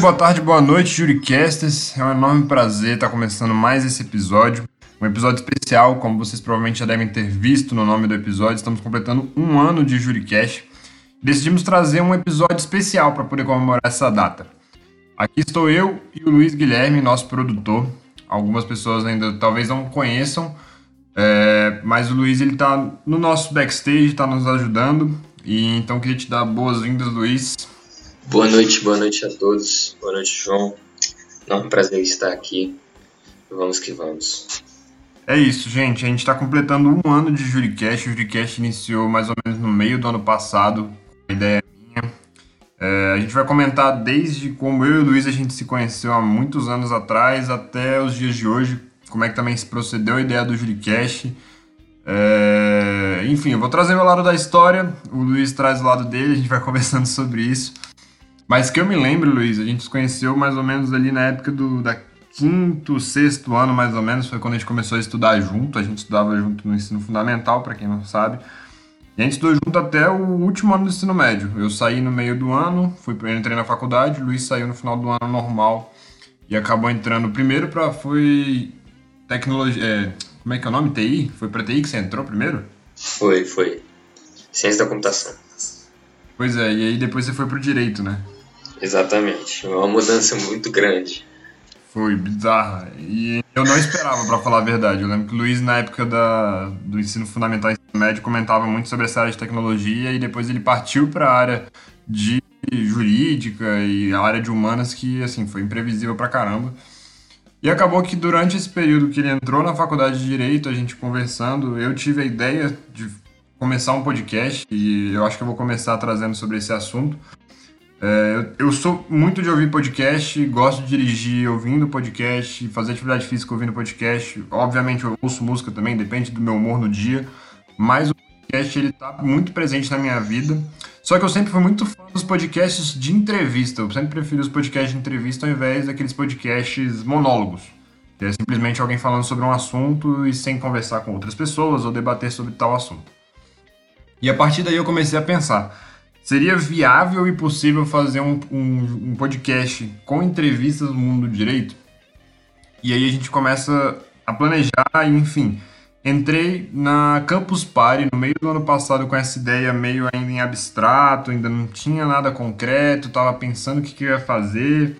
boa tarde, boa noite, Juricasters. É um enorme prazer estar começando mais esse episódio. Um episódio especial, como vocês provavelmente já devem ter visto no nome do episódio. Estamos completando um ano de Juricast. Decidimos trazer um episódio especial para poder comemorar essa data. Aqui estou eu e o Luiz Guilherme, nosso produtor. Algumas pessoas ainda talvez não conheçam, é, mas o Luiz ele está no nosso backstage, está nos ajudando. E então queria te dar boas-vindas, Luiz. Boa noite, boa noite a todos. Boa noite, João. É um prazer estar aqui. Vamos que vamos. É isso, gente. A gente está completando um ano de Juricast. O Juricast iniciou mais ou menos no meio do ano passado. A ideia é minha. É, a gente vai comentar desde como eu e o Luiz a gente se conheceu há muitos anos atrás até os dias de hoje. Como é que também se procedeu a ideia do Juricast. É, enfim, eu vou trazer meu lado da história. O Luiz traz o lado dele. A gente vai conversando sobre isso. Mas que eu me lembro, Luiz, a gente se conheceu mais ou menos ali na época do da quinto, sexto ano, mais ou menos, foi quando a gente começou a estudar junto. A gente estudava junto no ensino fundamental, para quem não sabe. E a gente estudou junto até o último ano do ensino médio. Eu saí no meio do ano, fui entrei na faculdade, o Luiz saiu no final do ano normal e acabou entrando primeiro para foi tecnologia, é, como é que é o nome? TI? Foi para TI que você entrou primeiro? Foi, foi. Ciência da computação. Pois é, e aí depois você foi pro direito, né? Exatamente. Uma mudança muito grande. Foi bizarra. E eu não esperava, para falar a verdade. Eu lembro que o Luiz, na época da, do ensino fundamental e ensino médio, comentava muito sobre essa área de tecnologia e depois ele partiu para a área de jurídica e a área de humanas que, assim, foi imprevisível pra caramba. E acabou que durante esse período que ele entrou na faculdade de Direito, a gente conversando, eu tive a ideia de começar um podcast e eu acho que eu vou começar trazendo sobre esse assunto. É, eu sou muito de ouvir podcast, gosto de dirigir ouvindo podcast, fazer atividade física ouvindo podcast. Obviamente eu ouço música também, depende do meu humor no dia, mas o podcast ele tá muito presente na minha vida. Só que eu sempre fui muito fã dos podcasts de entrevista. Eu sempre prefiro os podcasts de entrevista ao invés daqueles podcasts monólogos. Que é simplesmente alguém falando sobre um assunto e sem conversar com outras pessoas ou debater sobre tal assunto. E a partir daí eu comecei a pensar Seria viável e possível fazer um, um, um, podcast com entrevistas do mundo do direito? E aí a gente começa a planejar, enfim. Entrei na Campus Party no meio do ano passado com essa ideia meio ainda em abstrato, ainda não tinha nada concreto, estava pensando o que, que eu ia fazer.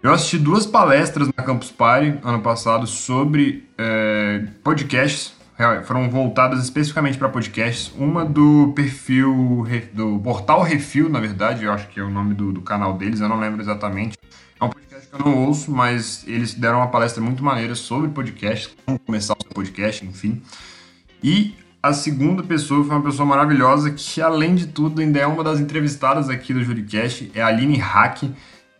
Eu assisti duas palestras na Campus Party ano passado sobre é, podcasts foram voltadas especificamente para podcasts. Uma do perfil, do portal Refil, na verdade, eu acho que é o nome do, do, canal deles, eu não lembro exatamente. É um podcast que eu não ouço, mas eles deram uma palestra muito maneira sobre podcast, como começar o seu podcast, enfim. E a segunda pessoa foi uma pessoa maravilhosa que, além de tudo, ainda é uma das entrevistadas aqui do Juricast, é a Aline Hack.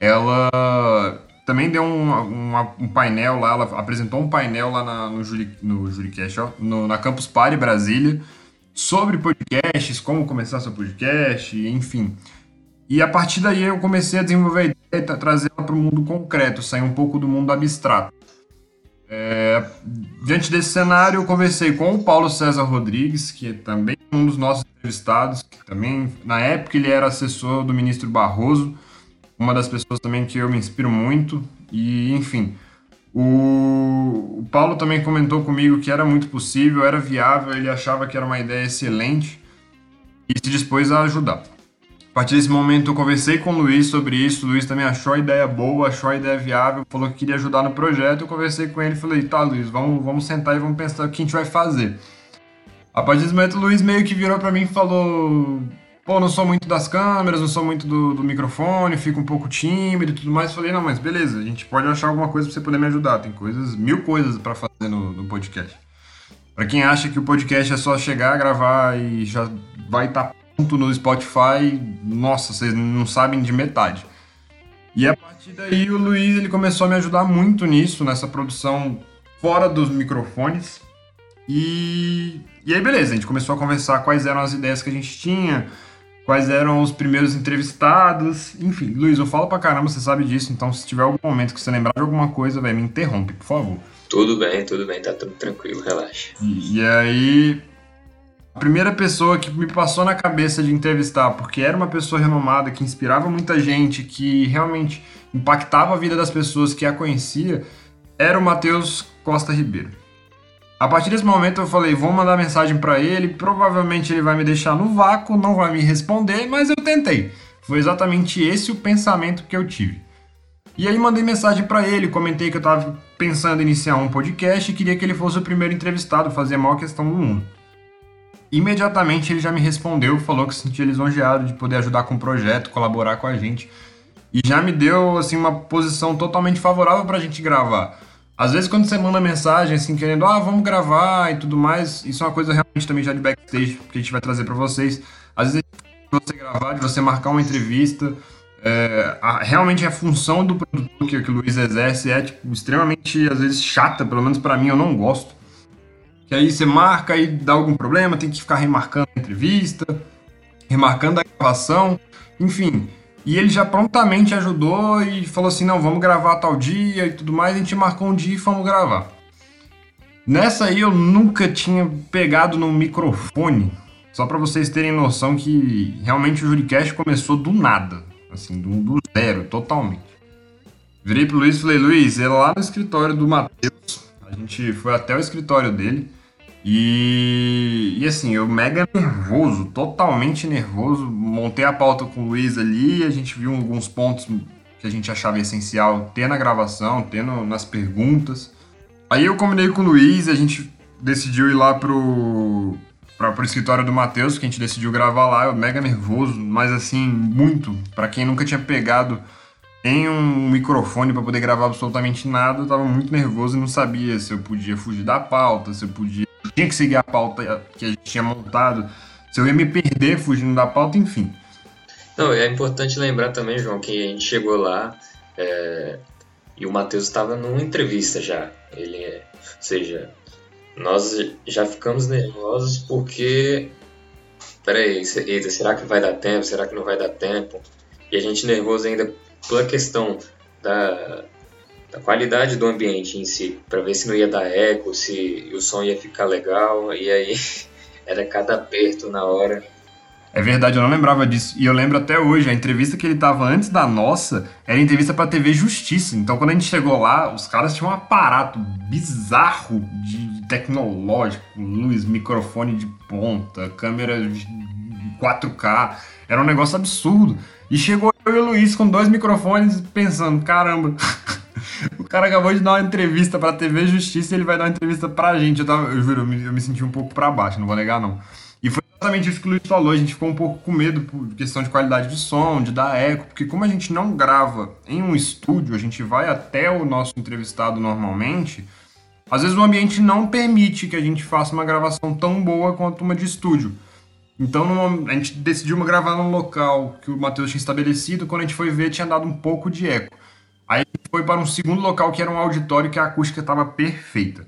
Ela também deu um, um, painel lá, ela apresentou um painel lá na, no, Juri, no Juricast, ó, no, na Campus Party Brasília, sobre podcasts, como começar seu podcast, enfim. E a partir daí eu comecei a desenvolver a ideia e trazer ela para o mundo concreto, sair um pouco do mundo abstrato. É, diante desse cenário, eu conversei com o Paulo César Rodrigues, que é também um dos nossos entrevistados, que também, na época, ele era assessor do ministro Barroso, uma das pessoas também que eu me inspiro muito. E, enfim, o, o Paulo também comentou comigo que era muito possível, era viável, ele achava que era uma ideia excelente e se dispôs a ajudar. A partir desse momento eu conversei com o Luiz sobre isso, o Luiz também achou a ideia boa, achou a ideia viável, falou que queria ajudar no projeto, eu conversei com ele e falei, tá Luiz, vamos, vamos sentar e vamos pensar o que a gente vai fazer. A partir desse momento o Luiz meio que virou para mim e falou, pô, não sou muito das câmeras, não sou muito do, do microfone, fico um pouco tímido e tudo mais. Falei, não, mas beleza, a gente pode achar alguma coisa pra você poder me ajudar. Tem coisas, mil coisas para fazer no, no podcast. Para quem acha que o podcast é só chegar, gravar e já vai estar tá pronto no Spotify, nossa, vocês não sabem de metade. E a partir daí o Luiz ele começou a me ajudar muito nisso, nessa produção fora dos microfones. E, e aí beleza, a gente começou a conversar quais eram as ideias que a gente tinha, quais eram os primeiros entrevistados. Enfim, Luiz, eu falo pra caramba, você sabe disso, então se tiver algum momento que você lembrar de alguma coisa, vai me interrompe, por favor. Tudo bem, tudo bem, tá tudo tranquilo, relaxa. E, e aí. a primeira pessoa que me passou na cabeça de entrevistar, porque era uma pessoa renomada, que inspirava muita gente, que realmente impactava a vida das pessoas que a conhecia, era o Matheus Costa Ribeiro. A partir desse momento eu falei, vou mandar mensagem para ele, provavelmente ele vai me deixar no vácuo, não vai me responder, mas eu tentei. Foi exatamente esse o pensamento que eu tive. E aí mandei mensagem para ele, comentei que eu estava pensando em iniciar um podcast e queria que ele fosse o primeiro entrevistado, fazer a maior questão do mundo. Imediatamente ele já me respondeu, falou que se sentia lisonjeado de poder ajudar com o projeto, colaborar com a gente. E já me deu assim uma posição totalmente favorável para a gente gravar. Às vezes quando você manda mensagem assim querendo, ah, vamos gravar e tudo mais, isso é uma coisa realmente também já de backstage que a gente vai trazer para vocês. Às vezes de você gravar, de você marcar uma entrevista, é, a, realmente a função do produtor que, que o Luiz exerce é tipo, extremamente, às vezes, chata, pelo menos para mim eu não gosto. Que aí você marca e dá algum problema, tem que ficar remarcando a entrevista, remarcando a gravação, enfim. E ele já prontamente ajudou e falou assim: não, vamos gravar tal dia e tudo mais. A gente marcou um dia e fomos gravar. Nessa aí eu nunca tinha pegado no microfone, só para vocês terem noção que realmente o Juricast começou do nada. Assim, do, do zero, totalmente. Virei pro Luiz e falei, Luiz, é lá no escritório do Matheus. A gente foi até o escritório dele. E, e assim, eu mega nervoso, totalmente nervoso. Montei a pauta com o Luiz ali, a gente viu alguns pontos que a gente achava essencial ter na gravação, ter no, nas perguntas. Aí eu combinei com o Luiz, a gente decidiu ir lá pro, para o escritório do Matheus, que a gente decidiu gravar lá, eu mega nervoso, mas assim, muito. Para quem nunca tinha pegado em um microfone para poder gravar absolutamente nada, eu tava muito nervoso e não sabia se eu podia fugir da pauta, se eu podia. Tinha que seguir a pauta que a gente tinha montado, se eu ia me perder fugindo da pauta, enfim. Não, é importante lembrar também, João, que a gente chegou lá é, e o Matheus estava numa entrevista já. Ele, é, ou seja, nós já ficamos nervosos porque. Peraí, eita, será que vai dar tempo? Será que não vai dar tempo? E a gente nervoso ainda pela questão da, da qualidade do ambiente em si, para ver se não ia dar eco, se o som ia ficar legal, e aí era cada aperto na hora. É verdade, eu não lembrava disso. E eu lembro até hoje, a entrevista que ele tava antes da nossa era entrevista pra TV Justiça. Então quando a gente chegou lá, os caras tinham um aparato bizarro de tecnológico, luz, microfone de ponta, câmera de 4K. Era um negócio absurdo. E chegou eu e o Luiz com dois microfones pensando, caramba, o cara acabou de dar uma entrevista pra TV Justiça e ele vai dar uma entrevista pra gente. Eu, tava, eu juro, eu me, eu me senti um pouco pra baixo, não vou negar não. E foi exatamente isso que o Luiz falou, a gente ficou um pouco com medo por questão de qualidade de som, de dar eco, porque como a gente não grava em um estúdio, a gente vai até o nosso entrevistado normalmente, às vezes o ambiente não permite que a gente faça uma gravação tão boa quanto uma de estúdio. Então a gente decidiu gravar num local que o Matheus tinha estabelecido, quando a gente foi ver tinha dado um pouco de eco. Aí foi para um segundo local que era um auditório que a acústica estava perfeita.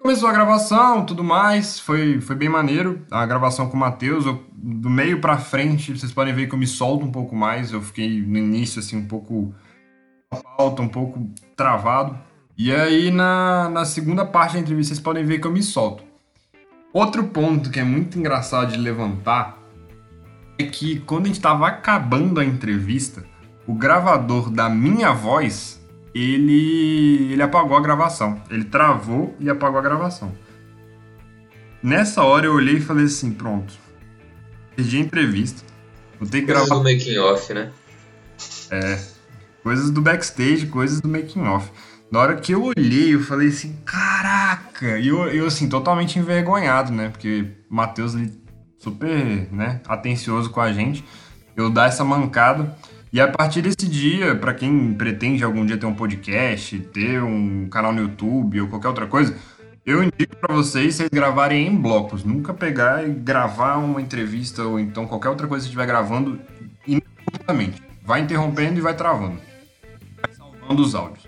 Começou a gravação, tudo mais, foi, foi bem maneiro. A gravação com o Matheus, do meio pra frente, vocês podem ver que eu me solto um pouco mais. Eu fiquei no início, assim, um pouco alto, um pouco travado. E aí, na, na segunda parte da entrevista, vocês podem ver que eu me solto. Outro ponto que é muito engraçado de levantar é que quando a gente estava acabando a entrevista, o gravador da minha voz ele, ele apagou a gravação. Ele travou e apagou a gravação. Nessa hora eu olhei e falei assim, pronto. Perdi a entrevista. Vou ter que coisas gravar. Coisas do making off, né? É. Coisas do backstage, coisas do making off. Na hora que eu olhei, eu falei assim, caraca! E eu, eu assim, totalmente envergonhado, né? Porque o Matheus, super, né, atencioso com a gente. Eu dar essa mancada. E a partir desse dia, para quem pretende algum dia ter um podcast, ter um canal no YouTube ou qualquer outra coisa, eu indico para vocês vocês gravarem em blocos. Nunca pegar e gravar uma entrevista ou então qualquer outra coisa que estiver gravando ininterruptamente. Vai interrompendo e vai travando. Vai salvando os áudios.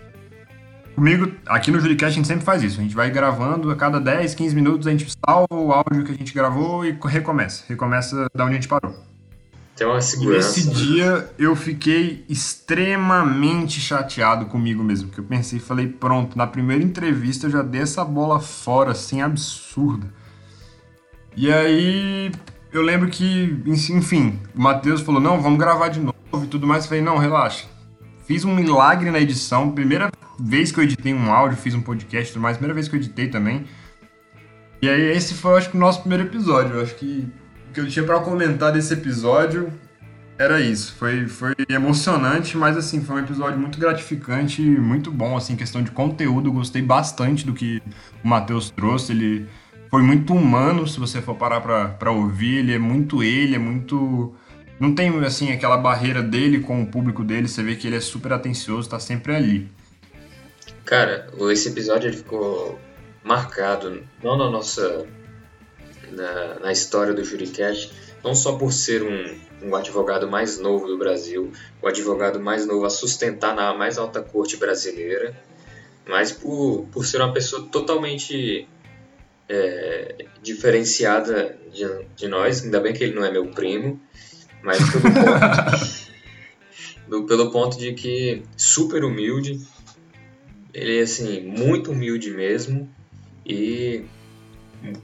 Comigo, aqui no Juricast, a gente sempre faz isso. A gente vai gravando a cada 10, 15 minutos, a gente salva o áudio que a gente gravou e recomeça. Recomeça da onde a gente parou. Tem uma segurança. Nesse dia eu fiquei extremamente chateado comigo mesmo, porque eu pensei, falei, pronto, na primeira entrevista eu já dei essa bola fora, assim, absurda. E aí eu lembro que, enfim, o Matheus falou, não, vamos gravar de novo e tudo mais. Eu falei, não, relaxa. Fiz um milagre na edição. Primeira vez que eu editei um áudio, fiz um podcast e tudo mais. Primeira vez que eu editei também. E aí esse foi, acho que, o nosso primeiro episódio. Eu acho que que eu tinha para comentar desse episódio era isso. Foi, foi emocionante, mas assim, foi um episódio muito gratificante, muito bom, assim, questão de conteúdo. Gostei bastante do que o Matheus trouxe. Ele foi muito humano, se você for parar pra, pra ouvir. Ele é muito ele, é muito. Não tem, assim, aquela barreira dele com o público dele. Você vê que ele é super atencioso, tá sempre ali. Cara, esse episódio ele ficou marcado, não na nossa. Na, na história do Juricast, não só por ser um, um advogado mais novo do Brasil, o advogado mais novo a sustentar na mais alta corte brasileira, mas por, por ser uma pessoa totalmente é, diferenciada de, de, nós, ainda bem que ele não é meu primo, mas pelo ponto, do, pelo ponto de que super humilde, ele é assim, muito humilde mesmo e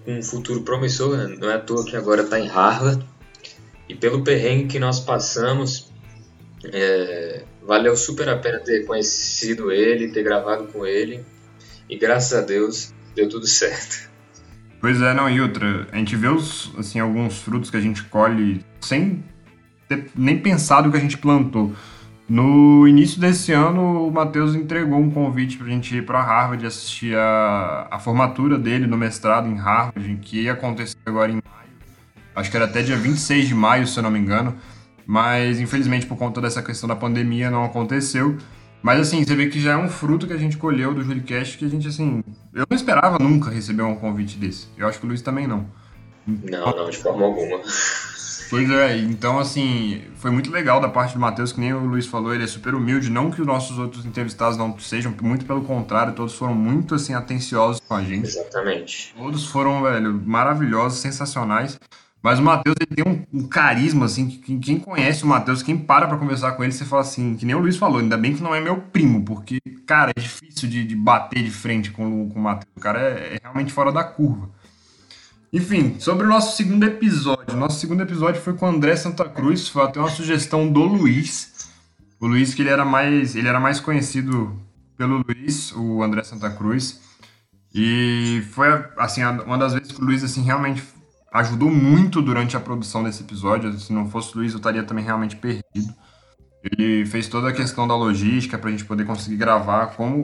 um futuro promissor, né? não é à toa que agora está em Harvard, e pelo perrengue que nós passamos, é, valeu super a pena ter conhecido ele, ter gravado com ele. E graças a Deus deu tudo certo. Pois é, não, e outra, a gente vê os, assim, alguns frutos que a gente colhe sem ter nem pensado que a gente plantou. No início desse ano, o Matheus entregou um convite para a gente ir para Harvard assistir a, a formatura dele no mestrado em Harvard, que ia acontecer agora em Acho que era até dia 26 de maio, se eu não me engano. Mas infelizmente por conta dessa questão da pandemia não aconteceu. Mas assim, você vê que já é um fruto que a gente colheu do Juricast que a gente, assim. Eu não esperava nunca receber um convite desse. Eu acho que o Luiz também não. Não, não, de forma alguma. Pois é, então assim, foi muito legal da parte do Matheus, que nem o Luiz falou, ele é super humilde, não que os nossos outros entrevistados não sejam, muito pelo contrário, todos foram muito assim atenciosos com a gente. Exatamente. Todos foram, velho, maravilhosos, sensacionais. Mas o Matheus ele tem um, um, carisma, assim, que quem conhece o Matheus, quem para pra conversar com ele, você fala assim, que nem o Luiz falou, ainda bem que não é meu primo, porque, cara, é difícil de, de bater de frente com, com o Matheus. O cara é, é, realmente fora da curva. Enfim, sobre o nosso segundo episódio. Nosso segundo episódio foi com o André Santa Cruz, foi até uma sugestão do Luiz. O Luiz, que ele era mais, ele era mais conhecido pelo Luiz, o André Santa Cruz. E foi, assim, uma das vezes que o Luiz, assim, realmente ajudou muito durante a produção desse episódio. Se não fosse o Luiz, eu estaria também realmente perdido. Ele fez toda a questão da logística para a gente poder conseguir gravar. Como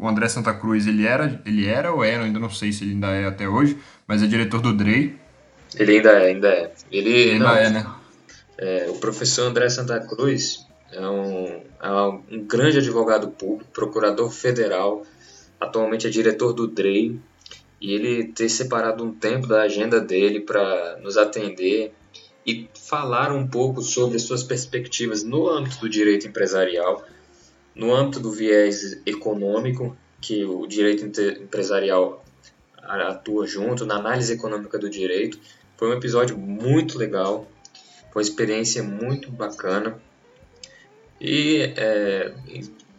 o André Santa Cruz, ele era, ele era ou era, ainda não sei se ele ainda é até hoje, mas é diretor do Drey. Ele ainda é, ainda é. Ele, ele ainda não, é, né? É, o professor André Santa Cruz é um, é um grande advogado público, procurador federal, atualmente é diretor do DREI, e ele ter separado um tempo da agenda dele para nos atender e falar um pouco sobre suas perspectivas no âmbito do direito empresarial, no âmbito do viés econômico, que o direito empresarial atua junto, na análise econômica do direito. Foi um episódio muito legal, foi uma experiência muito bacana. E é,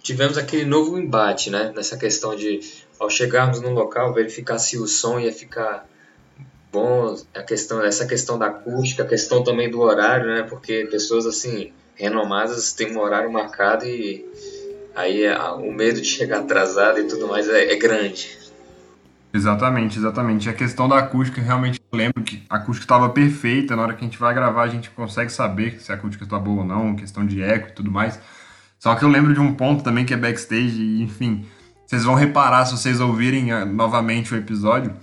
tivemos aquele novo embate né, nessa questão de ao chegarmos no local, verificar se o som ia ficar bom, a questão, essa questão da acústica, a questão também do horário, né? Porque pessoas assim renomadas têm um horário marcado e aí é, o medo de chegar atrasado e tudo mais é, é grande. Exatamente, exatamente. A questão da acústica, realmente eu lembro que a acústica estava perfeita. Na hora que a gente vai gravar, a gente consegue saber se a acústica está boa ou não, questão de eco e tudo mais. Só que eu lembro de um ponto também que é backstage, e, enfim, vocês vão reparar se vocês ouvirem uh, novamente o episódio.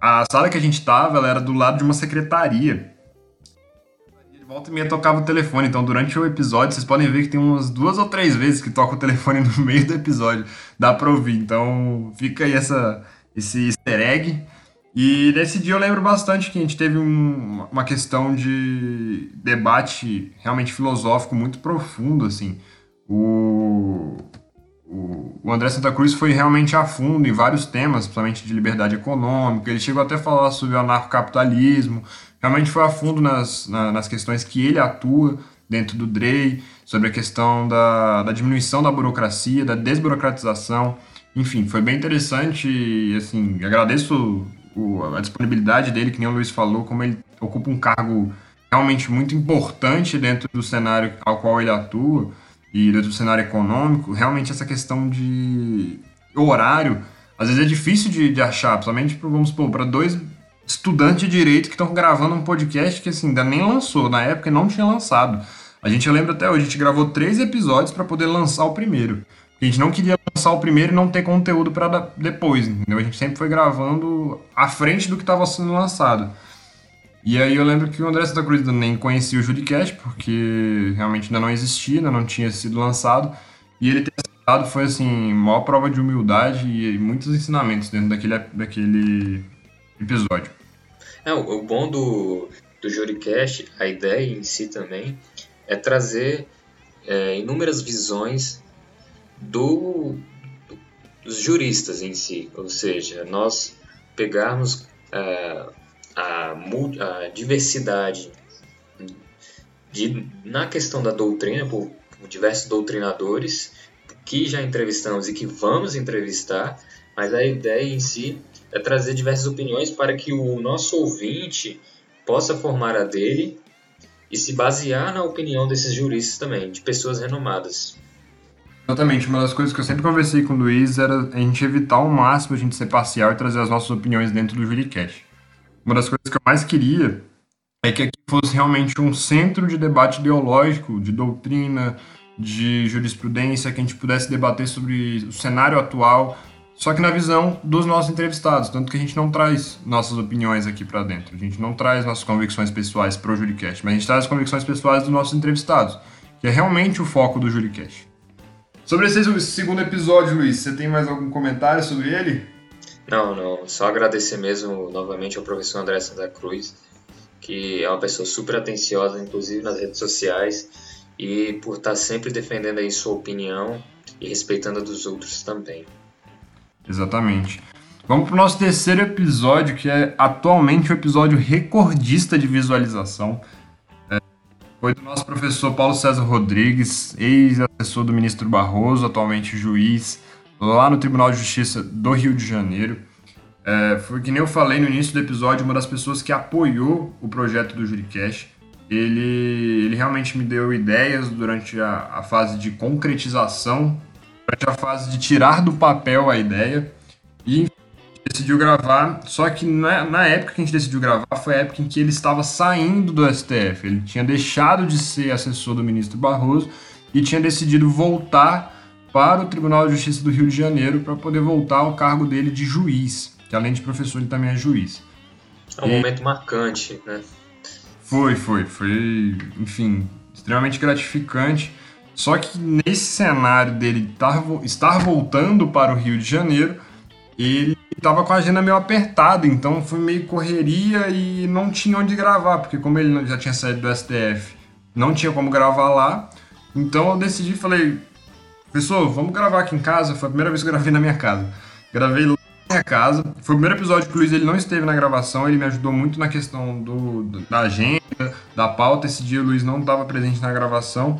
A sala que a gente tava, ela era do lado de uma secretaria. De volta e meia tocava o telefone. Então, durante o episódio, vocês podem ver que tem umas duas ou três vezes que toca o telefone no meio do episódio. Dá pra ouvir. Então, fica aí essa, esse easter egg. E nesse dia eu lembro bastante que a gente teve um, uma questão de debate realmente filosófico muito profundo, assim. O, o André Santa Cruz foi realmente a fundo em vários temas, principalmente de liberdade econômica. Ele chegou até a falar sobre o anarcocapitalismo. Realmente foi a fundo nas, nas questões que ele atua dentro do DREI, sobre a questão da, da diminuição da burocracia, da desburocratização. Enfim, foi bem interessante assim, agradeço o, a disponibilidade dele, que nem o Luiz falou, como ele ocupa um cargo realmente muito importante dentro do cenário ao qual ele atua e dentro do cenário econômico, realmente essa questão de horário, às vezes é difícil de, de achar, principalmente, vamos supor, para dois estudantes de direito que estão gravando um podcast que assim, ainda nem lançou, na época não tinha lançado. A gente lembra até hoje, a gente gravou três episódios para poder lançar o primeiro. A gente não queria lançar o primeiro e não ter conteúdo para depois, entendeu? A gente sempre foi gravando à frente do que estava sendo lançado. E aí eu lembro que o André Santa Cruz nem conhecia o Judicast, porque realmente ainda não existia, ainda não tinha sido lançado. E ele ter aceitado foi, assim, maior prova de humildade e muitos ensinamentos dentro daquele, daquele episódio. É, o bom do, do Juricast, a ideia em si também, é trazer é, inúmeras visões do, dos juristas em si, ou seja, nós pegarmos é, a, a, diversidade de, na questão da doutrina por, por diversos doutrinadores que já entrevistamos e que vamos entrevistar, mas a ideia em si é trazer diversas opiniões para que o nosso ouvinte possa formar a dele e se basear na opinião desses juristas também, de pessoas renomadas. Exatamente. Uma das coisas que eu sempre conversei com o Luiz era a gente evitar ao máximo a gente ser parcial e trazer as nossas opiniões dentro do Juricast. Uma das coisas que eu mais queria é que aqui fosse realmente um centro de debate ideológico, de doutrina, de jurisprudência, que a gente pudesse debater sobre o cenário atual, só que na visão dos nossos entrevistados, tanto que a gente não traz nossas opiniões aqui para dentro, a gente não traz nossas convicções pessoais para o Juricast, mas a gente traz as convicções pessoais dos nossos entrevistados, que é realmente o foco do Juricast. Sobre esse segundo episódio, Luiz, você tem mais algum comentário sobre ele? Não, não. Só agradecer mesmo novamente ao professor André Santa Cruz, que é uma pessoa super atenciosa, inclusive nas redes sociais, e por estar sempre defendendo aí sua opinião e respeitando a dos outros também. Exatamente. Vamos para o nosso terceiro episódio, que é atualmente o episódio recordista de visualização. Foi do nosso professor Paulo César Rodrigues, ex-assessor do ministro Barroso, atualmente juiz lá no Tribunal de Justiça do Rio de Janeiro. É, foi que nem eu falei no início do episódio, uma das pessoas que apoiou o projeto do Juricast. Ele, ele realmente me deu ideias durante a, a fase de concretização, durante a fase de tirar do papel a ideia. E decidiu gravar, só que na, na, época que a gente decidiu gravar foi a época em que ele estava saindo do STF. Ele tinha deixado de ser assessor do ministro Barroso e tinha decidido voltar para o Tribunal de Justiça do Rio de Janeiro para poder voltar ao cargo dele de juiz, que além de professor ele também é juiz. É um e... momento marcante, né? Foi, foi, foi, enfim, extremamente gratificante. Só que nesse cenário dele estar, estar voltando para o Rio de Janeiro, ele estava com a agenda meio apertada, então foi meio correria e não tinha onde gravar, porque como ele já tinha saído do STF, não tinha como gravar lá. Então eu decidi, falei, pessoal, vamos gravar aqui em casa. Foi a primeira vez que eu gravei na minha casa. Gravei lá na minha casa. Foi o primeiro episódio que o Luiz ele não esteve na gravação, ele me ajudou muito na questão do, da agenda, da pauta. Esse dia o Luiz não estava presente na gravação.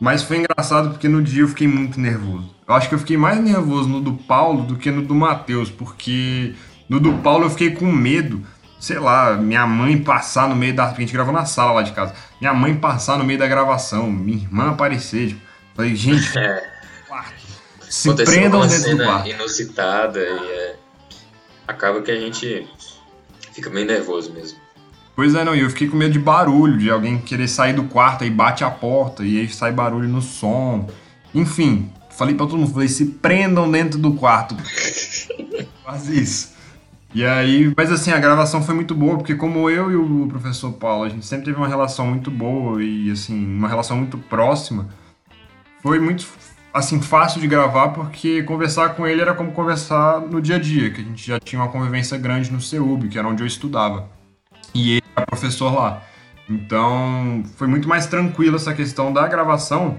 Mas foi engraçado porque no dia eu fiquei muito nervoso. Eu acho que eu fiquei mais nervoso no do Paulo do que no do Matheus, porque no do Paulo eu fiquei com medo, sei lá, minha mãe passar no meio da. Porque a gente gravou na sala lá de casa. Minha mãe passar no meio da gravação, minha irmã aparecer. Tipo, falei, gente, é. se prendam dentro do quarto. inusitada e é... acaba que a gente fica meio nervoso mesmo. Pois é, não, e eu fiquei com medo de barulho, de alguém querer sair do quarto e bate a porta e aí sai barulho no som. Enfim, falei pra todo mundo, falei, se prendam dentro do quarto. Quase isso. E aí, mas assim, a gravação foi muito boa, porque como eu e o professor Paulo, a gente sempre teve uma relação muito boa e assim, uma relação muito próxima, foi muito assim fácil de gravar porque conversar com ele era como conversar no dia a dia, que a gente já tinha uma convivência grande no CEUB, que era onde eu estudava. E professor lá. Então, foi muito mais tranquilo essa questão da gravação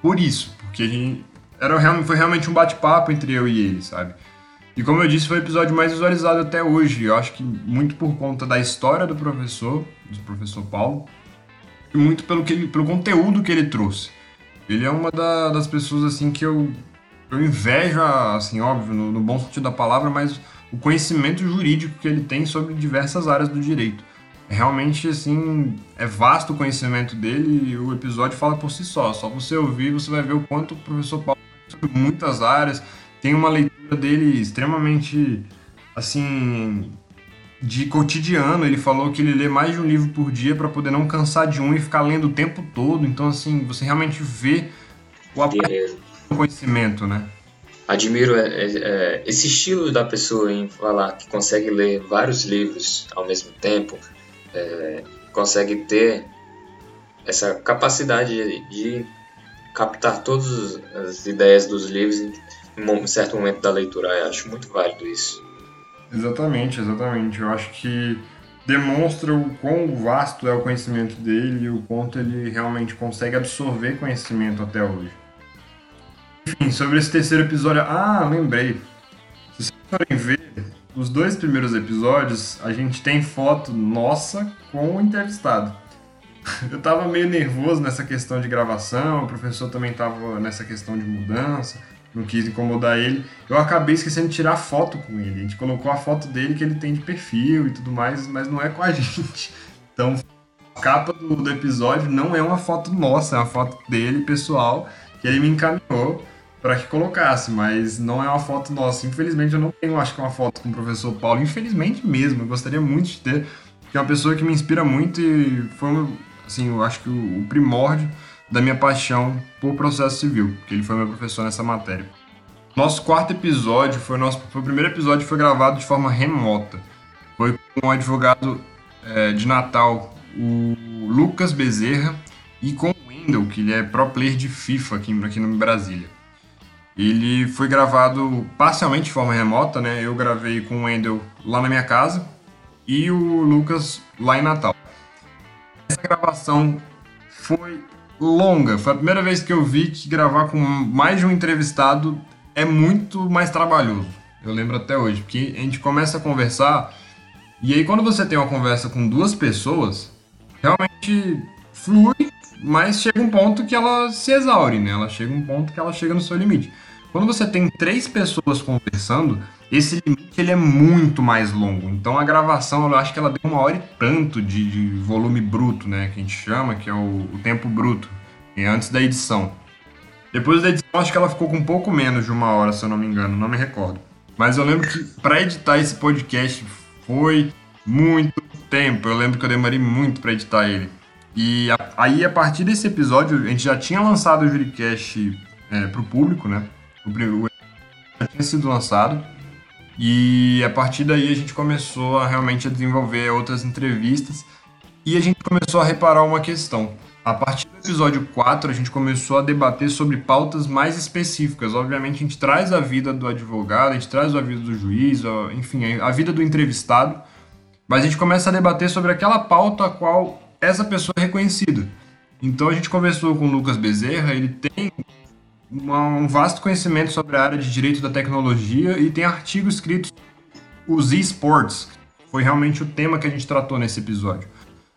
por isso, porque era, foi realmente um bate-papo entre eu e ele, sabe? E como eu disse, foi o episódio mais visualizado até hoje. Eu acho que muito por conta da história do professor, do professor Paulo, e muito pelo, que ele, pelo conteúdo que ele trouxe. Ele é uma da, das pessoas assim que eu, eu invejo, assim, óbvio, no, no, bom sentido da palavra, mas o conhecimento jurídico que ele tem sobre diversas áreas do direito. É realmente, assim, é vasto o conhecimento dele e o episódio fala por si só. Só você ouvir, você vai ver o quanto o professor Paulo sobre muitas áreas. Tem uma leitura dele extremamente, assim, de cotidiano. Ele falou que ele lê mais de um livro por dia para poder não cansar de um e ficar lendo o tempo todo. Então, assim, você realmente vê o conhecimento, né? admiro é, é, é, esse estilo da pessoa em falar que consegue ler vários livros ao mesmo tempo, é, consegue ter essa capacidade de, de captar todas as ideias dos livros em um certo momento da leitura. Eu acho muito válido isso. Exatamente, exatamente. Eu acho que demonstra o quão vasto é o conhecimento dele e o quanto ele realmente consegue absorver conhecimento até hoje. Enfim, sobre esse terceiro episódio. Ah, lembrei. Se vocês forem ver, os dois primeiros episódios, a gente tem foto nossa com o entrevistado. Eu tava meio nervoso nessa questão de gravação, o professor também tava nessa questão de mudança, não quis incomodar ele. Eu acabei esquecendo de tirar foto com ele. A gente colocou a foto dele que ele tem de perfil e tudo mais, mas não é com a gente. Então, a capa do, do episódio não é uma foto nossa, é uma foto dele, pessoal, que ele me encaminhou para que colocasse, mas não é uma foto nossa. Infelizmente eu não tenho, acho que uma foto com o professor Paulo, infelizmente mesmo. Eu gostaria muito de ter, que é uma pessoa que me inspira muito e foi, assim, eu acho que o, primórdio da minha paixão por processo civil, que ele foi meu professor nessa matéria. Nosso quarto episódio foi o nosso foi o primeiro episódio que foi gravado de forma remota. Foi com o advogado é, de Natal, o Lucas Bezerra, e com o Wendel, que ele é pro player de FIFA aqui, aqui no Brasília. Ele foi gravado parcialmente de forma remota, né? Eu gravei com o Wendel lá na minha casa e o Lucas lá em Natal. Essa gravação foi longa. Foi a primeira vez que eu vi que gravar com mais de um entrevistado é muito mais trabalhoso. Eu lembro até hoje, porque a gente começa a conversar e aí quando você tem uma conversa com duas pessoas, realmente flui, mas chega um ponto que ela se exaure, né? Ela chega um ponto que ela chega no seu limite. Quando você tem três pessoas conversando, esse limite ele é muito mais longo. Então a gravação, eu acho que ela deu uma hora e tanto de, de volume bruto, né? Que a gente chama, que é o, o tempo bruto, antes da edição. Depois da edição, acho que ela ficou com um pouco menos de uma hora, se eu não me engano, não me recordo. Mas eu lembro que para editar esse podcast foi muito tempo. Eu lembro que eu demorei muito para editar ele. E a, aí, a partir desse episódio, a gente já tinha lançado o Juricast é, para o público, né? O, já tinha sido lançado. E a partir daí a gente começou a realmente a desenvolver outras entrevistas e a gente começou a reparar uma questão. A partir do episódio 4, a gente começou a debater sobre pautas mais específicas. Obviamente, a gente traz a vida do advogado, a gente traz a vida do juiz, enfim, a vida do entrevistado, mas a gente começa a debater sobre aquela pauta a qual essa pessoa é reconhecida. Então, a gente conversou com o Lucas Bezerra, ele tem um vasto conhecimento sobre a área de direito da tecnologia e tem artigos escritos os esports. Foi realmente o tema que a gente tratou nesse episódio.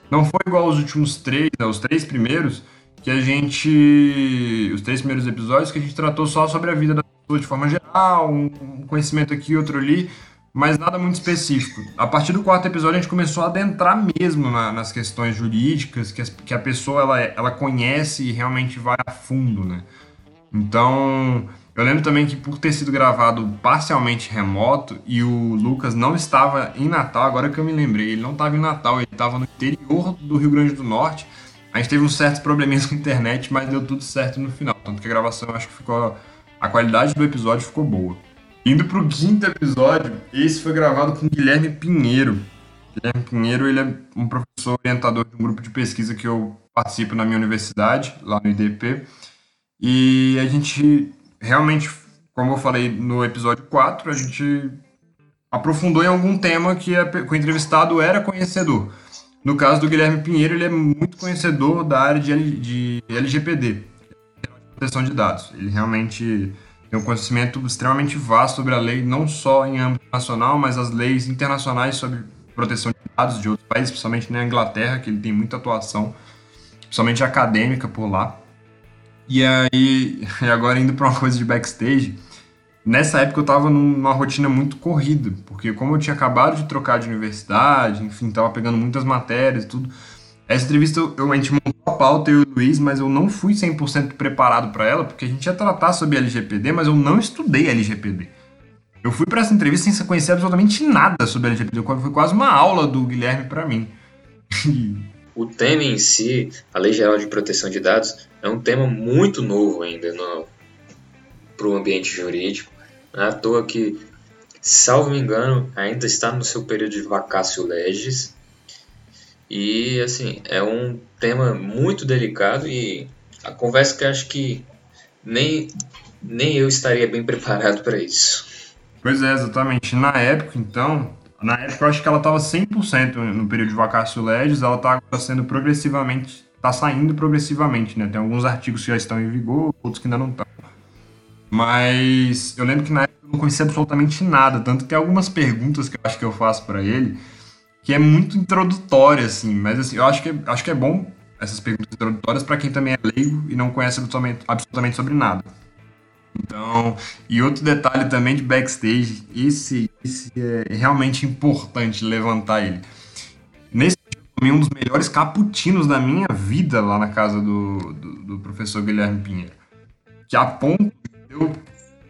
Não foi igual aos últimos três, né, os três primeiros, que a gente. Os três primeiros episódios que a gente tratou só sobre a vida da pessoa de forma geral, um conhecimento aqui, outro ali, mas nada muito específico. A partir do quarto episódio a gente começou a adentrar mesmo na, nas questões jurídicas, que, as, que a pessoa ela, ela conhece e realmente vai a fundo, né? Então, eu lembro também que por ter sido gravado parcialmente remoto e o Lucas não estava em Natal, agora que eu me lembrei, ele não estava em Natal, ele estava no interior do Rio Grande do Norte. A gente teve uns certos probleminhas com a internet, mas deu tudo certo no final. Tanto que a gravação, acho que ficou. A qualidade do episódio ficou boa. Indo pro quinto episódio, esse foi gravado com Guilherme Pinheiro. Guilherme Pinheiro, ele é um professor orientador de um grupo de pesquisa que eu participo na minha universidade, lá no IDP. E a gente realmente, como eu falei no episódio 4, a gente aprofundou em algum tema que, a, que o entrevistado era conhecedor. No caso do Guilherme Pinheiro, ele é muito conhecedor da área de, de LGPD, proteção de dados. Ele realmente tem um conhecimento extremamente vasto sobre a lei, não só em âmbito nacional, mas as leis internacionais sobre proteção de dados de outros países, principalmente na Inglaterra, que ele tem muita atuação, principalmente acadêmica por lá. E aí, agora indo para uma coisa de backstage, nessa época eu tava numa rotina muito corrida, porque como eu tinha acabado de trocar de universidade, enfim, tava pegando muitas matérias e tudo. Essa entrevista eu, a gente montou a pauta, eu e o Luiz, mas eu não fui 100% preparado para ela, porque a gente ia tratar sobre LGPD, mas eu não estudei LGPD. Eu fui para essa entrevista sem conhecer absolutamente nada sobre LGPD, foi quase uma aula do Guilherme para mim. o tema em si, a Lei Geral de Proteção de Dados, é um tema muito novo ainda para o ambiente jurídico. Não é à toa que, salvo me engano, ainda está no seu período de vacácio legis. E, assim, é um tema muito delicado e a conversa que acho que nem, nem eu estaria bem preparado para isso. Pois é, exatamente. Na época, então, na época eu acho que ela estava 100% no período de vacácio legis, ela está sendo progressivamente, está saindo progressivamente, né? Tem alguns artigos que já estão em vigor, outros que ainda não estão. Mas eu lembro que na época eu não conhecia absolutamente nada, tanto que tem algumas perguntas que eu acho que eu faço para ele que é muito introdutória, assim, mas assim, eu acho que, acho que é bom essas perguntas introdutórias para quem também é leigo e não conhece absolutamente, absolutamente sobre nada. Então, e outro detalhe também de backstage, esse, esse é realmente importante levantar ele. Tomei um dos melhores cappuccinos da minha vida lá na casa do, do, do professor Guilherme Pinheiro. Que a ponto eu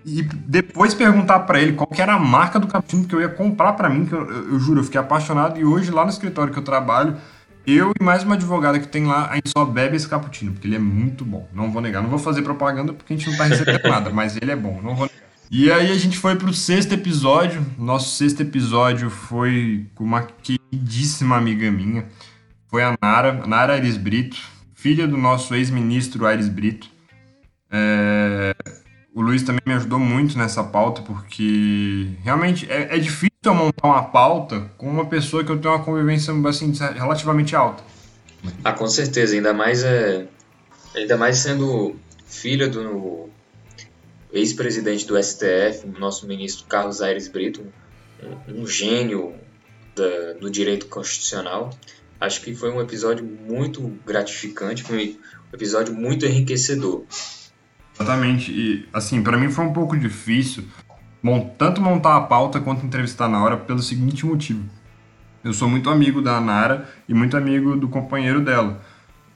e depois perguntar para ele qual que era a marca do cappuccino que eu ia comprar para mim, que eu, eu, eu, juro, eu fiquei apaixonado e hoje lá no escritório que eu trabalho, eu e mais uma advogada que tem lá, a gente só bebe esse cappuccino, porque ele é muito bom. Não vou negar. Não vou fazer propaganda porque a gente não tá recebendo nada, mas ele é bom, não vou negar. E aí a gente foi pro sexto episódio. Nosso sexto episódio foi com uma queridíssima amiga minha. Foi a Nara, Nara Aires Brito, filha do nosso ex-ministro Aires Brito. É... O Luiz também me ajudou muito nessa pauta, porque realmente é, é difícil eu montar uma pauta com uma pessoa que eu tenho uma convivência assim, relativamente alta. Ah, com certeza, ainda mais é. Ainda mais sendo filha do ex-presidente do STF, nosso ministro Carlos Aires Brito, um, um gênio da, do direito constitucional. Acho que foi um episódio muito gratificante, foi um episódio muito enriquecedor. Exatamente, e assim, para mim foi um pouco difícil Bom, tanto montar a pauta quanto entrevistar na hora pelo seguinte motivo. Eu sou muito amigo da Nara e muito amigo do companheiro dela,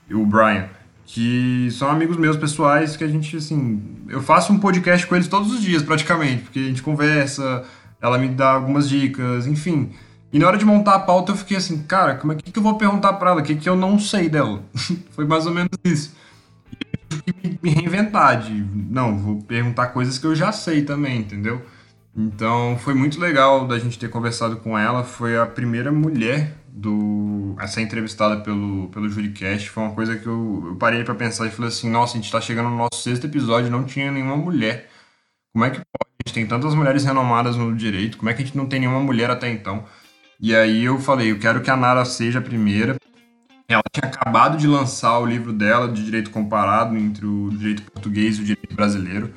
o Brian, que são amigos meus pessoais que a gente, assim, eu faço um podcast com eles todos os dias praticamente, porque a gente conversa, ela me dá algumas dicas, enfim. E na hora de montar a pauta eu fiquei assim, cara, como é que, que eu vou perguntar para ela? O que, que eu não sei dela? Foi mais ou menos isso que me reinventar, de não, vou perguntar coisas que eu já sei também, entendeu? Então foi muito legal da gente ter conversado com ela. Foi a primeira mulher do a ser entrevistada pelo, pelo Juricast. Foi uma coisa que eu, eu parei para pensar e falei assim: nossa, a gente está chegando no nosso sexto episódio não tinha nenhuma mulher. Como é que pode? A gente tem tantas mulheres renomadas no direito, como é que a gente não tem nenhuma mulher até então? E aí eu falei: eu quero que a Nara seja a primeira. Ela tinha acabado de lançar o livro dela de direito comparado entre o direito português e o direito brasileiro.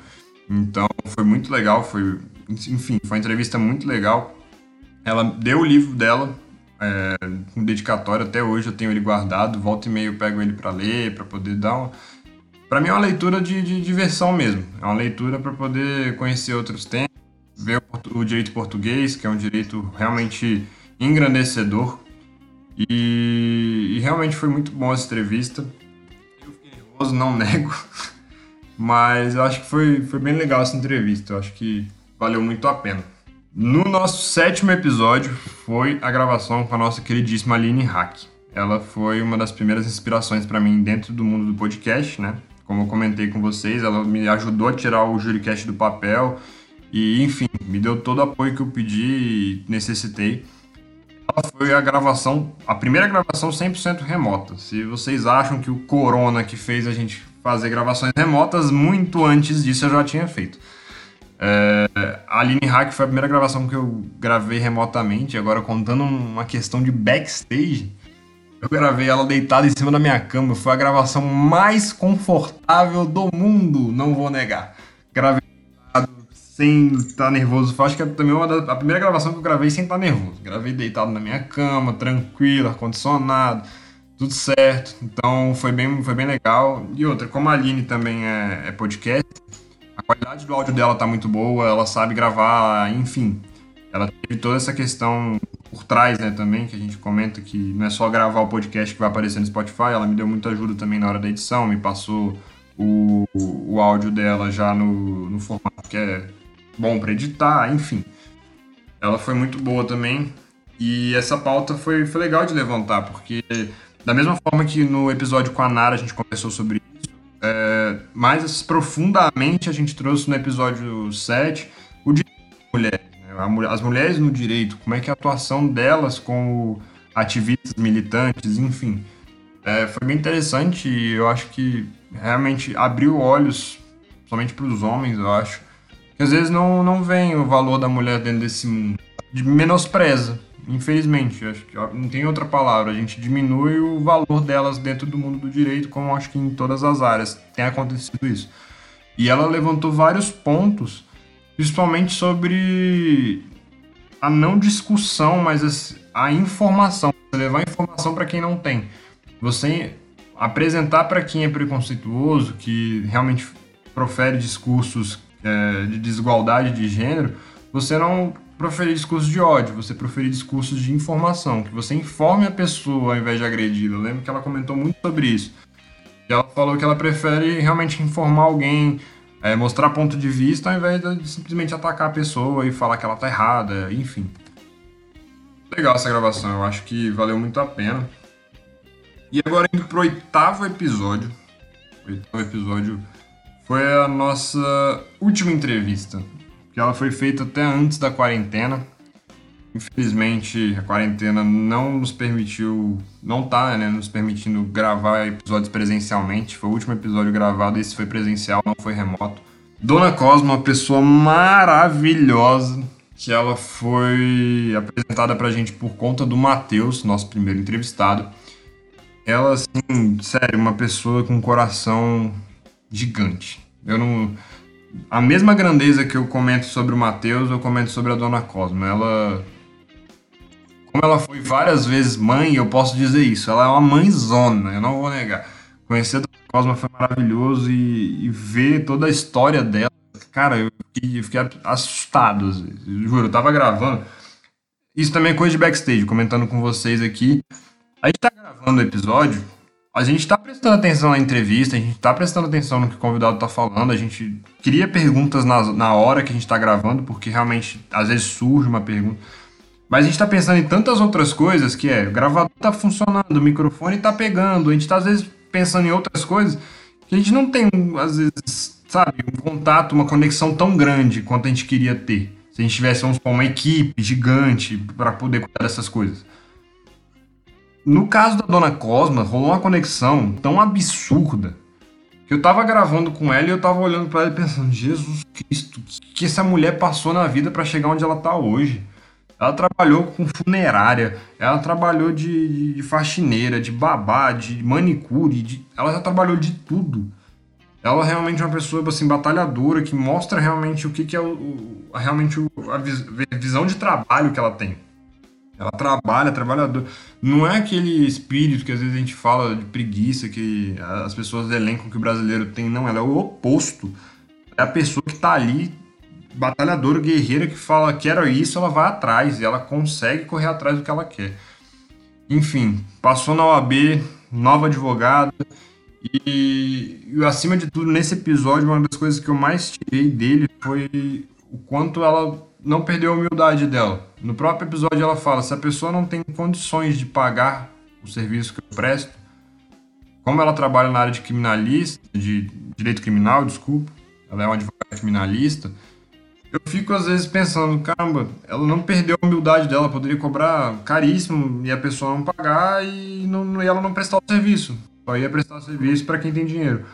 Então foi muito legal, foi, enfim, foi uma entrevista muito legal. Ela deu o livro dela é, com dedicatório até hoje, eu tenho ele guardado, volta e meia eu pego ele para ler, para poder dar uma. Para mim é uma leitura de, de diversão mesmo, é uma leitura para poder conhecer outros temas, ver o, o direito português, que é um direito realmente engrandecedor e, e, realmente foi muito bom essa entrevista. Eu fiquei nervoso, não nego. Mas eu acho que foi, foi bem legal essa entrevista. Eu acho que valeu muito a pena. No nosso sétimo episódio foi a gravação com a nossa queridíssima Aline Hack. Ela foi uma das primeiras inspirações para mim dentro do mundo do podcast, né? Como eu comentei com vocês, ela me ajudou a tirar o Juricast do papel e, enfim, me deu todo o apoio que eu pedi e necessitei foi a gravação, a primeira gravação 100% remota. Se vocês acham que o Corona que fez a gente fazer gravações remotas, muito antes disso eu já tinha feito. É, a Aline Hack foi a primeira gravação que eu gravei remotamente. Agora, contando uma questão de backstage, eu gravei ela deitada em cima da minha cama. Foi a gravação mais confortável do mundo, não vou negar. Gravei sem estar tá nervoso. Acho que é também uma da, a primeira gravação que eu gravei sem estar tá nervoso. Gravei deitado na minha cama, tranquilo, ar-condicionado, tudo certo. Então foi bem, foi bem legal. E outra, como a Aline também é, é podcast, a qualidade do áudio dela tá muito boa, ela sabe gravar, enfim. Ela teve toda essa questão por trás, né, também, que a gente comenta que não é só gravar o podcast que vai aparecer no Spotify, ela me deu muita ajuda também na hora da edição, me passou o, o áudio dela já no, no formato que é bom para editar, enfim. Ela foi muito boa também. E essa pauta foi, foi legal de levantar, porque da mesma forma que no episódio com a Nara a gente conversou sobre isso, é, mais profundamente a gente trouxe no episódio 7 o direito da mulher. Né? As mulheres no direito, como é que é a atuação delas como ativistas, militantes, enfim. É, foi bem interessante e eu acho que realmente abriu olhos, somente para os homens, eu acho, que às vezes não, não vem o valor da mulher dentro desse mundo. Menospreza, infelizmente. Acho que não tem outra palavra. A gente diminui o valor delas dentro do mundo do direito, como acho que em todas as áreas tem acontecido isso. E ela levantou vários pontos, principalmente sobre a não discussão, mas a informação. Você levar informação para quem não tem. Você apresentar para quem é preconceituoso, que realmente profere discursos é, de desigualdade de gênero, você não proferir discursos de ódio, você proferir discursos de informação, que você informe a pessoa ao invés de agredir. Eu lembro que ela comentou muito sobre isso. E ela falou que ela prefere realmente informar alguém, é, mostrar ponto de vista, ao invés de simplesmente atacar a pessoa e falar que ela tá errada, enfim. Legal essa gravação, eu acho que valeu muito a pena. E agora indo pro oitavo episódio. Oitavo episódio foi a nossa última entrevista. Que ela foi feita até antes da quarentena. Infelizmente, a quarentena não nos permitiu, não tá, né, nos permitindo gravar episódios presencialmente. Foi o último episódio gravado, esse foi presencial, não foi remoto. Dona Cosma, uma pessoa maravilhosa, que ela foi apresentada pra gente por conta do Matheus, nosso primeiro entrevistado. Ela, assim, sério, uma pessoa com um coração gigante. Eu não. A mesma grandeza que eu comento sobre o Matheus, eu comento sobre a Dona Cosma. Ela. Como ela foi várias vezes mãe, eu posso dizer isso. Ela é uma mãezona, eu não vou negar. Conhecer a Dona Cosma foi maravilhoso e, e ver toda a história dela. Cara, eu fiquei, eu fiquei assustado. Juro, eu tava gravando. Isso também é coisa de backstage, comentando com vocês aqui. A gente tá gravando o episódio, a gente tá prestando atenção na entrevista, a gente tá prestando atenção no que o convidado tá falando, a gente cria perguntas na, na hora que a gente tá gravando, porque realmente às vezes surge uma pergunta. Mas a gente tá pensando em tantas outras coisas que é, o gravador tá funcionando, o microfone tá pegando, a gente tá às vezes pensando em outras coisas que a gente não tem, às vezes, sabe, um contato, uma conexão tão grande quanto a gente queria ter. Se a gente tivesse, vamos supor, uma equipe gigante para poder cuidar dessas coisas. No caso da Dona Cosma, rolou uma conexão tão absurda que eu tava gravando com ela e eu tava olhando para ela e pensando, Jesus Cristo, que essa mulher passou na vida para chegar onde ela tá hoje? Ela trabalhou com funerária, ela trabalhou de, de faxineira, de babá, de manicure, de, ela já trabalhou de tudo. Ela é realmente uma pessoa assim batalhadora que mostra realmente o que, que é o, o realmente o, a visão de trabalho que ela tem. Ela trabalha, trabalhador. Não é aquele espírito que às vezes a gente fala de preguiça que as pessoas elencam que o brasileiro tem. Não, ela é o oposto. É a pessoa que tá ali, batalhadora, guerreira, que fala quero isso, ela vai atrás e ela consegue correr atrás do que ela quer. Enfim, passou na OAB, nova advogada. E, e acima de tudo, nesse episódio, uma das coisas que eu mais tirei dele foi o quanto ela não perdeu a humildade dela. No próprio episódio ela fala: se a pessoa não tem condições de pagar o serviço que eu presto, como ela trabalha na área de criminalista, de direito criminal, desculpa, ela é uma advogada criminalista, eu fico às vezes pensando, caramba, ela não perdeu a humildade dela, poderia cobrar caríssimo e a pessoa não pagar e, não, e ela não prestar o serviço. Só ia prestar serviço para quem tem dinheiro.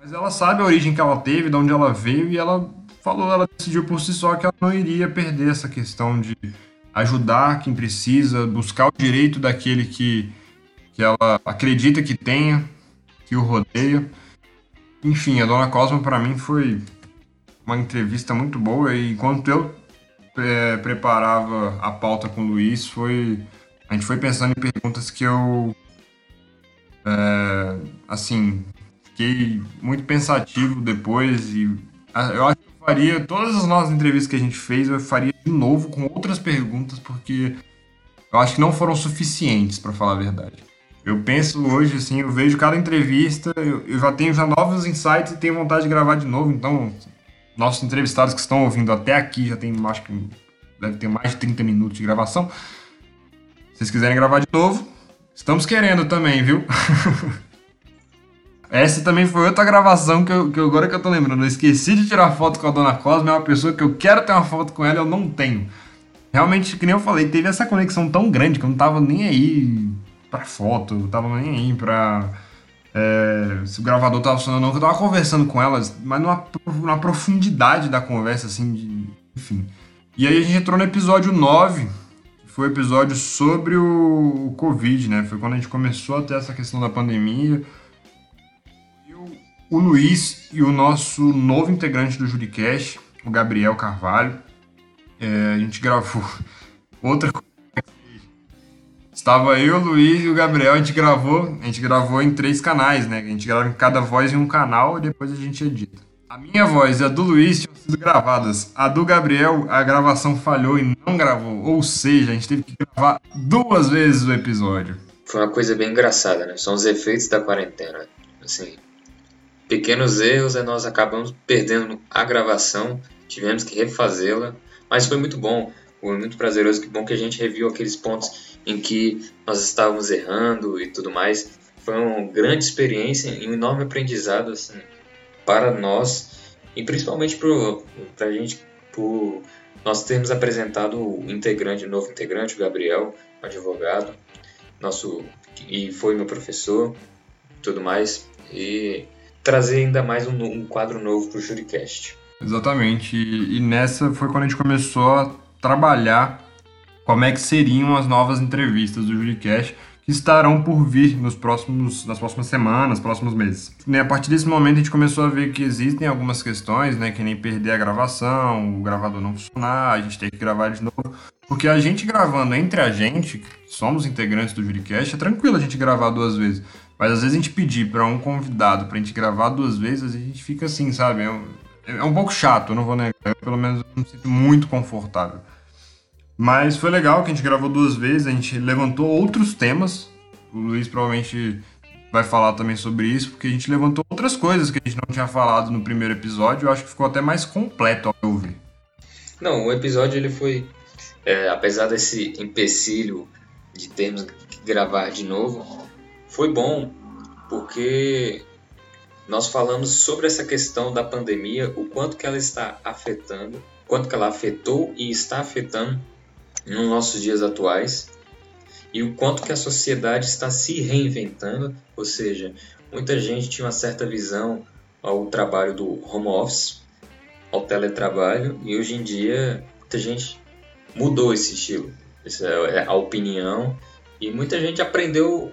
Mas ela sabe a origem que ela teve, de onde ela veio e ela falou, ela decidiu por si só que ela não iria perder essa questão de ajudar quem precisa, buscar o direito daquele que, que ela acredita que tenha, que o rodeia. Enfim, a Dona Cosma para mim foi uma entrevista muito boa e enquanto eu é, preparava a pauta com o Luiz, foi a gente foi pensando em perguntas que eu é, assim fiquei muito pensativo depois e Eu acho faria todas as nossas entrevistas que a gente fez, eu faria de novo com outras perguntas, porque eu acho que não foram suficientes, para falar a verdade. Eu penso hoje, assim, eu vejo cada entrevista, eu, eu já tenho já novos insights e tenho vontade de gravar de novo, então nossos entrevistados que estão ouvindo até aqui já tem, acho que deve ter mais de 30 minutos de gravação. Se vocês quiserem gravar de novo, estamos querendo também, viu? Essa também foi outra gravação que, eu, que agora que eu tô lembrando. Eu esqueci de tirar foto com a Dona Cosma, é uma pessoa que eu quero ter uma foto com ela, eu não tenho. Realmente, que nem eu falei, teve essa conexão tão grande que eu não tava nem aí pra foto, eu tava nem aí pra. É, se o gravador tava funcionando ou não, eu tava conversando com elas, mas numa, numa profundidade da conversa, assim, de, enfim. E aí a gente entrou no episódio 9, que foi o episódio sobre o, o Covid, né? Foi quando a gente começou a ter essa questão da pandemia o Luiz e o nosso novo integrante do Juricast, o Gabriel Carvalho. É, a gente gravou outra. Estava eu, o Luiz e o Gabriel, a gente gravou, a gente gravou em três canais, né? A gente grava cada voz em um canal e depois a gente edita. A minha voz e a do Luiz tinham sido gravadas. A do Gabriel, a gravação falhou e não gravou. Ou seja, a gente teve que gravar duas vezes o episódio. Foi uma coisa bem engraçada, né? São os efeitos da quarentena. Assim, pequenos erros e nós acabamos perdendo a gravação, tivemos que refazê-la, mas foi muito bom, foi muito prazeroso, que bom que a gente reviu aqueles pontos em que nós estávamos errando e tudo mais. Foi uma grande experiência e um enorme aprendizado assim, para nós e principalmente para a gente, por nós termos apresentado o integrante, o novo integrante, o Gabriel, advogado, nosso e foi meu professor, tudo mais e trazer ainda mais um, um quadro novo para o Juricast. Exatamente. E, e, nessa foi quando a gente começou a trabalhar como é que seriam as novas entrevistas do Juricast que estarão por vir nos próximos, nas próximas semanas, próximos meses. E a partir desse momento a gente começou a ver que existem algumas questões, né, que nem perder a gravação, o gravador não funcionar, a gente tem que gravar de novo. Porque a gente gravando entre a gente, somos integrantes do Juricast, é tranquilo a gente gravar duas vezes. Mas às vezes a gente pedir para um convidado pra gente gravar duas vezes, a gente fica assim, sabe? É um, é um pouco chato, eu não vou negar. Eu, pelo menos eu me sinto muito confortável. Mas foi legal que a gente gravou duas vezes, a gente levantou outros temas. O Luiz provavelmente vai falar também sobre isso, porque a gente levantou outras coisas que a gente não tinha falado no primeiro episódio. Eu acho que ficou até mais completo ao meu ver. Não, o episódio ele foi, é, apesar desse empecilho de termos que gravar de novo, foi bom porque nós falamos sobre essa questão da pandemia, o quanto que ela está afetando, quanto que ela afetou e está afetando nos nossos dias atuais e o quanto que a sociedade está se reinventando, ou seja, muita gente tinha uma certa visão ao trabalho do home office, ao teletrabalho e hoje em dia muita gente mudou esse estilo, essa é a opinião e muita gente aprendeu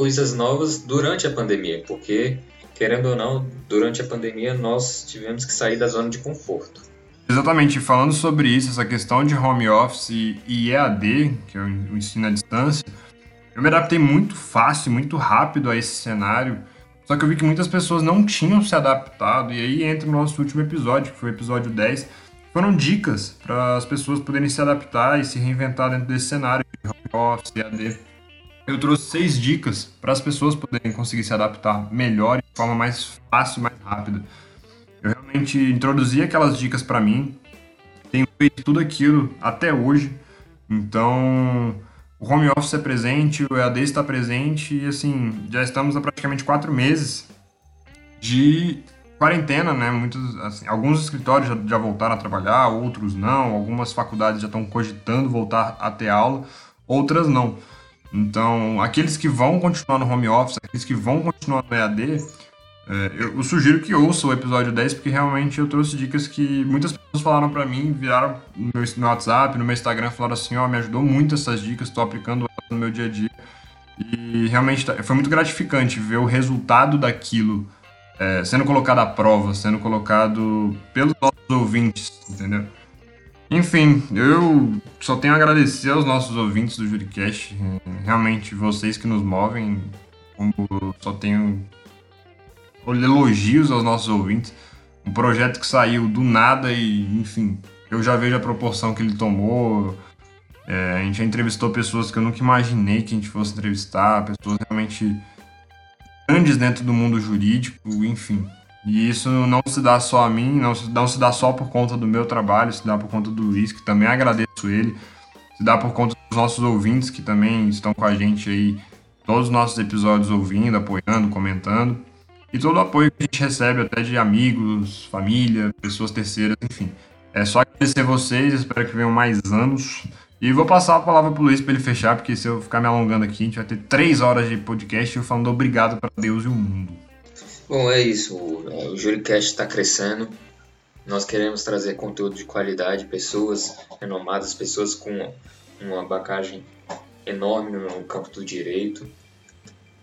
coisas novas durante a pandemia, porque, querendo ou não, durante a pandemia nós tivemos que sair da zona de conforto. Exatamente, falando sobre isso, essa questão de home office e EAD, que é o ensino à distância, eu me adaptei muito fácil, muito rápido a esse cenário. Só que eu vi que muitas pessoas não tinham se adaptado, e aí entra o nosso último episódio, que foi o episódio 10. Foram dicas para as pessoas poderem se adaptar e se reinventar dentro desse cenário de home office, EAD eu trouxe seis dicas para as pessoas poderem conseguir se adaptar melhor e de forma mais fácil, mais rápida. Eu realmente introduzi aquelas dicas para mim, tenho feito tudo aquilo até hoje, então o home office é presente, o EAD está presente e assim, já estamos há praticamente quatro meses de quarentena, né? Muitos, assim, alguns escritórios já, já voltaram a trabalhar, outros não, algumas faculdades já estão cogitando voltar a ter aula, outras não. Então, aqueles que vão continuar no home office, aqueles que vão continuar no EAD, é, eu, sugiro que ouçam o episódio 10, porque realmente eu trouxe dicas que muitas pessoas falaram para mim, viraram no meu, no WhatsApp, no meu Instagram, falaram assim, ó, oh, me ajudou muito essas dicas, estou aplicando no meu dia a dia. E realmente tá, foi muito gratificante ver o resultado daquilo é, sendo colocado à prova, sendo colocado pelos nossos ouvintes, entendeu? Enfim, eu só tenho a agradecer aos nossos ouvintes do Juricast, realmente vocês que nos movem, só tenho elogios aos nossos ouvintes. um projeto que saiu do nada e, enfim, eu já vejo a proporção que ele tomou. É, a gente já entrevistou pessoas que eu nunca imaginei que a gente fosse entrevistar, pessoas realmente grandes dentro do mundo jurídico, enfim. E isso não se dá só a mim, não se, não se dá só por conta do meu trabalho, se dá por conta do Luiz, que também agradeço ele, se dá por conta dos nossos ouvintes que também estão com a gente aí, todos os nossos episódios ouvindo, apoiando, comentando. E todo o apoio que a gente recebe até de amigos, família, pessoas terceiras, enfim. É só agradecer vocês, espero que venham mais anos. E vou passar a palavra pro Luiz para ele fechar, porque se eu ficar me alongando aqui, a gente vai ter três horas de podcast eu falando obrigado para Deus e o mundo. Bom, é isso. O, o JúriCast está crescendo. Nós queremos trazer conteúdo de qualidade, pessoas renomadas, pessoas com uma bagagem enorme no campo do direito.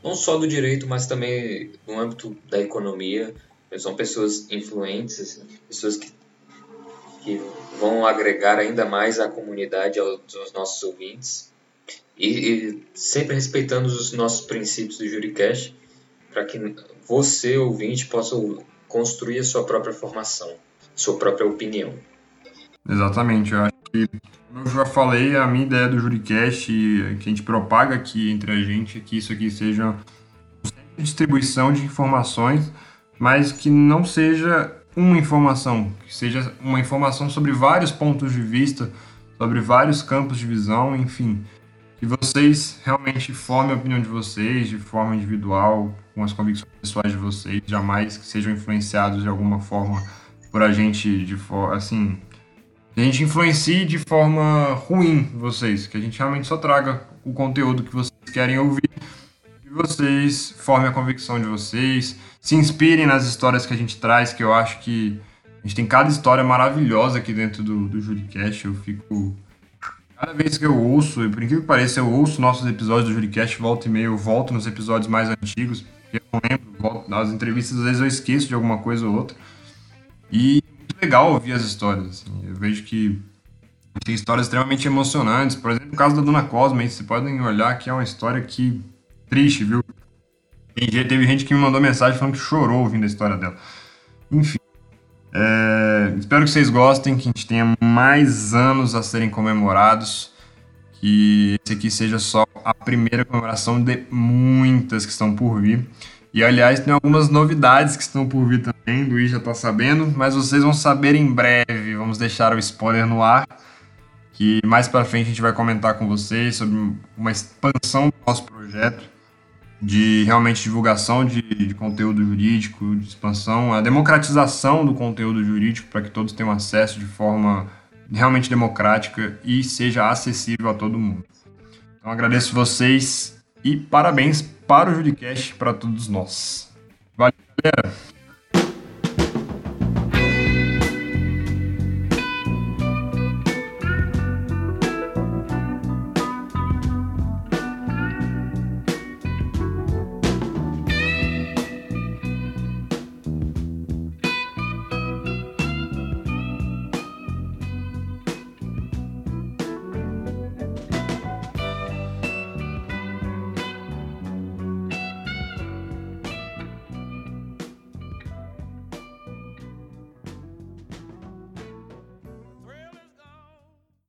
Não só do direito, mas também no âmbito da economia. São pessoas influentes, pessoas que, que vão agregar ainda mais à comunidade, aos, aos nossos ouvintes. E, e, sempre respeitando os nossos princípios do JuriCast, para que você, ouvinte, possa construir a sua própria formação, sua própria opinião. Exatamente, eu acho que, como eu já falei, a minha ideia do Juricast, que a gente propaga aqui entre a gente, é que isso aqui seja uma distribuição de informações, mas que não seja uma informação, que seja uma informação sobre vários pontos de vista, sobre vários campos de visão, enfim, que vocês realmente formem a opinião de vocês de forma individual, com as convicções pessoais de vocês, jamais que sejam influenciados de alguma forma por a gente de forma assim, a gente influencie de forma ruim vocês, que a gente realmente só traga o conteúdo que vocês querem ouvir e vocês formem a convicção de vocês, se inspirem nas histórias que a gente traz, que eu acho que a gente tem cada história maravilhosa aqui dentro do, do Juricast, eu fico Cada vez que eu ouço, e por incrível que pareça, eu ouço nossos episódios do Juricast, volta e meia, eu volto nos episódios mais antigos, eu não lembro, volto, nas entrevistas às vezes eu esqueço de alguma coisa ou outra. E é legal ouvir as histórias, assim. Eu vejo que tem histórias extremamente emocionantes. Por exemplo, o caso da Dona Cosma, vocês podem olhar que é uma história que triste, viu? Teve gente que me mandou mensagem falando que chorou ouvindo a história dela. Enfim. É, espero que vocês gostem, que a gente tenha mais anos a serem comemorados, que esse aqui seja só a primeira comemoração de muitas que estão por vir. E aliás, tem algumas novidades que estão por vir também, o Luiz já está sabendo, mas vocês vão saber em breve. Vamos deixar o spoiler no ar, que mais para frente a gente vai comentar com vocês sobre uma expansão do nosso projeto de realmente divulgação de, de, conteúdo jurídico, de expansão, a democratização do conteúdo jurídico para que todos tenham acesso de forma realmente democrática e seja acessível a todo mundo. Então agradeço vocês e parabéns para o Juricast para todos nós. Valeu, galera!